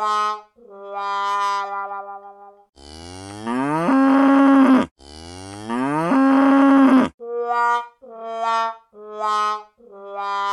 la la